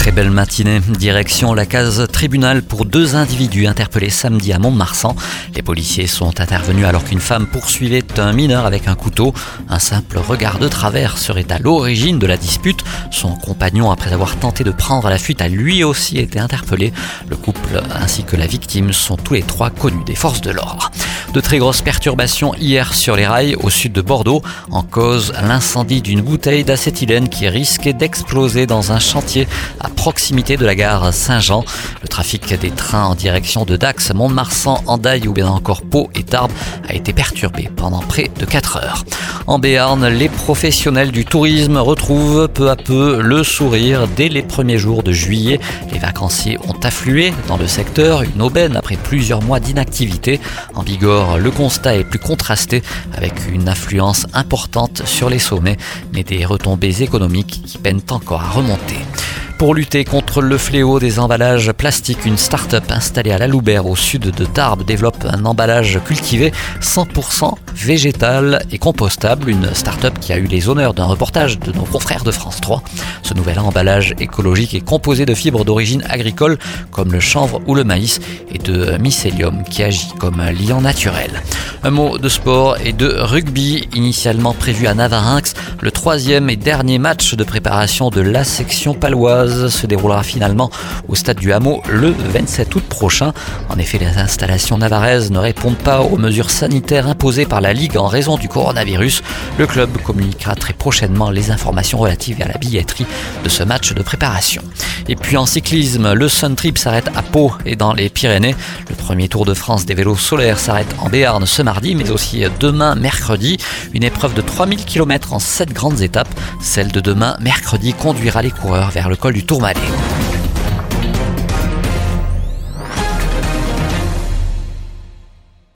Très belle matinée. Direction la case tribunal pour deux individus interpellés samedi à Mont-de-Marsan. Les policiers sont intervenus alors qu'une femme poursuivait un mineur avec un couteau. Un simple regard de travers serait à l'origine de la dispute. Son compagnon, après avoir tenté de prendre la fuite, a lui aussi été interpellé. Le couple ainsi que la victime sont tous les trois connus des forces de l'ordre. De très grosses perturbations hier sur les rails au sud de Bordeaux, en cause l'incendie d'une bouteille d'acétylène qui risquait d'exploser dans un chantier à proximité de la gare Saint-Jean. Le trafic des trains en direction de Dax, Mont-de-Marsan, Andaille ou bien encore Pau et Tarbes a été perturbé pendant près de 4 heures. En Béarn, les professionnels du tourisme retrouvent peu à peu le sourire dès les premiers jours de juillet. Les vacanciers ont afflué dans le secteur, une aubaine après plusieurs mois d'inactivité. En Bigorre, le constat est plus contrasté avec une affluence importante sur les sommets, mais des retombées économiques qui peinent encore à remonter. Pour lutter contre le fléau des emballages plastiques, une start-up installée à la Loubert au sud de Tarbes développe un emballage cultivé 100% végétal et compostable. Une start-up qui a eu les honneurs d'un reportage de nos confrères de France 3. Ce nouvel emballage écologique est composé de fibres d'origine agricole comme le chanvre ou le maïs et de mycélium qui agit comme un liant naturel. Un mot de sport et de rugby initialement prévu à Navarinx. Le troisième et dernier match de préparation de la section paloise se déroulera finalement au stade du Hameau le 27 août prochain. En effet, les installations navaraises ne répondent pas aux mesures sanitaires imposées par la Ligue en raison du coronavirus. Le club communiquera très prochainement les informations relatives à la billetterie de ce match de préparation. Et puis en cyclisme, le Sun Trip s'arrête à Pau et dans les Pyrénées. Le premier Tour de France des vélos solaires s'arrête en Béarn ce mardi, mais aussi demain mercredi. Une épreuve de 3000 km en 7 grandes étapes. Celle de demain mercredi conduira les coureurs vers le col du Tourmalet.